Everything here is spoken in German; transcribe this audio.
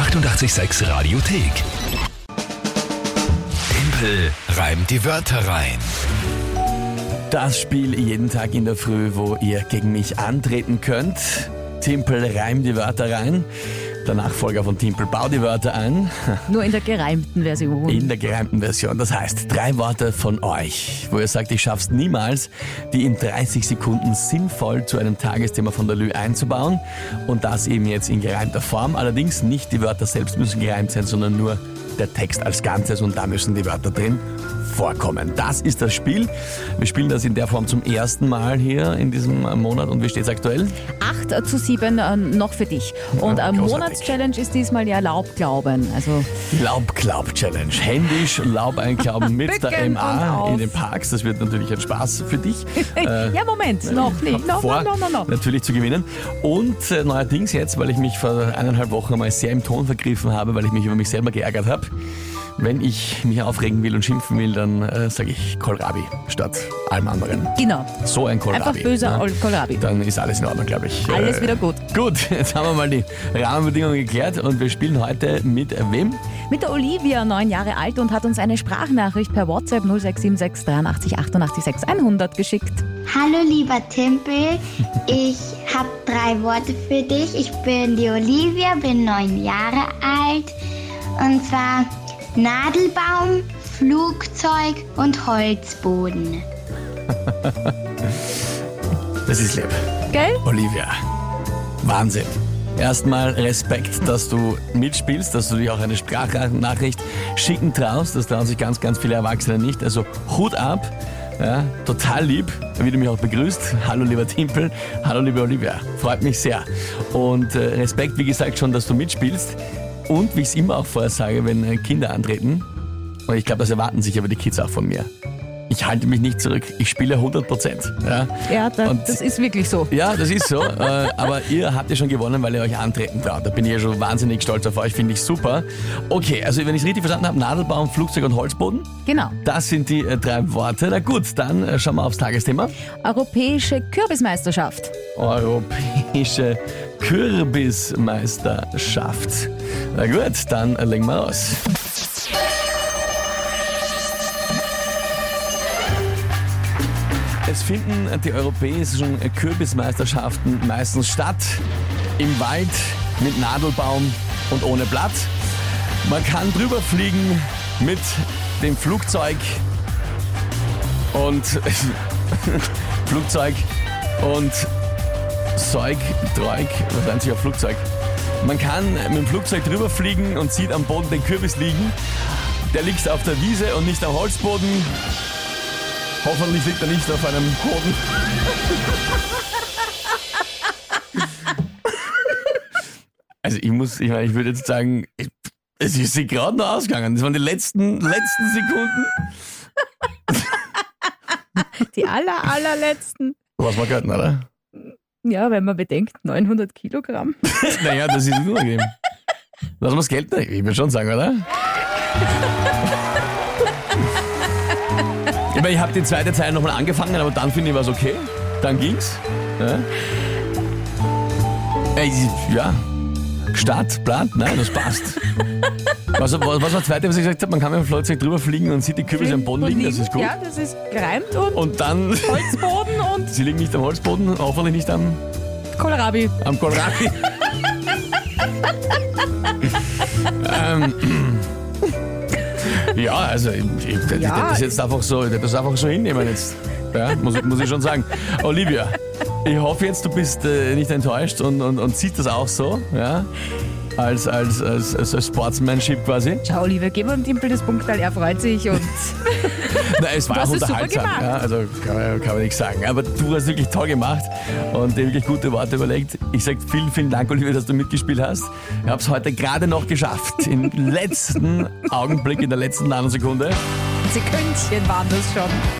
886 Radiothek. Tempel reimt die Wörter rein. Das Spiel jeden Tag in der Früh, wo ihr gegen mich antreten könnt. Timpel reim die Wörter rein. Der Nachfolger von Timpel bau die Wörter ein. Nur in der gereimten Version. In der gereimten Version. Das heißt, drei Worte von euch, wo ihr sagt, ich schaff's niemals, die in 30 Sekunden sinnvoll zu einem Tagesthema von der Lü einzubauen. Und das eben jetzt in gereimter Form. Allerdings nicht die Wörter selbst müssen gereimt sein, sondern nur der Text als Ganzes und da müssen die Wörter drin vorkommen. Das ist das Spiel. Wir spielen das in der Form zum ersten Mal hier in diesem Monat und wie steht es aktuell? 8 zu 7 äh, noch für dich. Und Ja, großartig. Monatschallenge ist diesmal ja Laubglauben. Also Laubklaub-Challenge. Händisch Laub einklauben mit der MA in den Parks. Das wird natürlich ein Spaß für dich. Äh, ja, Moment, noch nicht. No, vor, no, no, no, no. natürlich zu gewinnen. Und äh, neuerdings jetzt, weil ich mich vor eineinhalb Wochen mal sehr im Ton vergriffen habe, weil ich mich über mich selber geärgert habe. Wenn ich mich aufregen will und schimpfen will, dann äh, sage ich Kohlrabi statt allem anderen. Genau. So ein Kohlrabi. Einfach böser ne? Kohlrabi. Dann ist alles in Ordnung, glaube ich. Alles Äh, wieder gut. Gut, jetzt haben wir mal die Rahmenbedingungen geklärt und wir spielen heute mit wem? Mit der Olivia, neun Jahre alt und hat uns eine Sprachnachricht per WhatsApp 0676 83 88 6 100 geschickt. Hallo lieber Timpel, ich habe drei Worte für dich. Ich bin die Olivia, bin neun Jahre alt und zwar Nadelbaum, Flugzeug und Holzboden. Das ist lieb. Gell? Olivia. Wahnsinn. Erstmal Respekt, dass du mitspielst, dass du dich auch eine Sprachnachricht schicken traust. Das trauen sich ganz, ganz viele Erwachsene nicht. Also Hut ab. Ja, total lieb, wie du mich auch begrüßt. Hallo lieber Timpel, hallo liebe Olivia. Freut mich sehr. Und äh, Respekt, wie gesagt, schon, dass du mitspielst. Und wie ich es immer auch vorher sage, wenn äh, Kinder antreten, und ich glaube, das erwarten sich aber die Kids auch von mir. Ich halte mich nicht zurück. Ich spiele 100 Prozent. Ja? Ja, da, das ist wirklich so. Ja, das ist so. äh, aber ihr habt ja schon gewonnen, weil ihr euch antreten traut. Da bin ich ja schon wahnsinnig stolz auf euch, finde ich super. Okay, also wenn ich es richtig verstanden habe, Nadelbaum, Flugzeug und Holzboden, Genau. das sind die äh, drei Worte. Na gut, dann äh, schauen wir aufs Tagesthema. Europäische Kürbismeisterschaft. Europäische Kürbismeisterschaft. Na gut, dann legen wir los. Es finden die europäischen Kürbismeisterschaften meistens statt im Wald mit Nadelbaum und ohne Blatt. Man kann drüber fliegen mit dem Flugzeug und Flugzeug und Zeug, Treug, was nennt sich auf Flugzeug? Man kann mit dem Flugzeug drüber fliegen und sieht am Boden den Kürbis liegen. Der liegt auf der Wiese und nicht am Holzboden. Hoffentlich liegt er nicht auf einem Boden. Also ich muss, ich meine, ich würde jetzt sagen, ich, es ist sie gerade noch ausgegangen. Das waren die letzten, letzten Sekunden. Die aller, allerletzten. Was wir gehört, oder? Ja, wenn man bedenkt, 900 Kilogramm. Naja, das ist unangenehm. Lass mal das Geld. Ich würde schon sagen, oder? Ich, meine, ich habe die zweite Zeile nochmal angefangen, aber dann finde ich was okay. Dann ging's. Ja. Ja. Stadt, Blatt, nein, das passt. Was, was, was war das zweite, was ich gesagt habe? Man kann mit dem Flugzeug drüber fliegen und sieht die Kürbisse am Boden liegen, das ist gut. Ja, das ist gereimt und, Und dann, Holzboden und sie liegen nicht am Holzboden, hoffentlich nicht am Kohlrabi. Am Kohlrabi. ähm, ja, also ich, ich, ich Ja. das jetzt einfach so, ich das einfach so hinnehmen jetzt. Ja, muss, ich- muss ich schon sagen. Olivia, ich hoffe jetzt, du bist äh, nicht enttäuscht und, und, und siehst das auch so, ja? Als, als, als, als, Sportsmanship quasi. Schau, Oliver, gib ihm Timpel das Punktal, er freut sich und Nein, es war auch unterhaltsam. Ja, also kann man, kann man nichts sagen. Aber du hast wirklich toll gemacht und dir wirklich gute Worte überlegt. Ich sage vielen, vielen Dank, Olivia, dass du mitgespielt hast. Ich habe es heute gerade noch geschafft. Im letzten Augenblick, in der letzten Nanosekunde. Sekündchen waren das schon.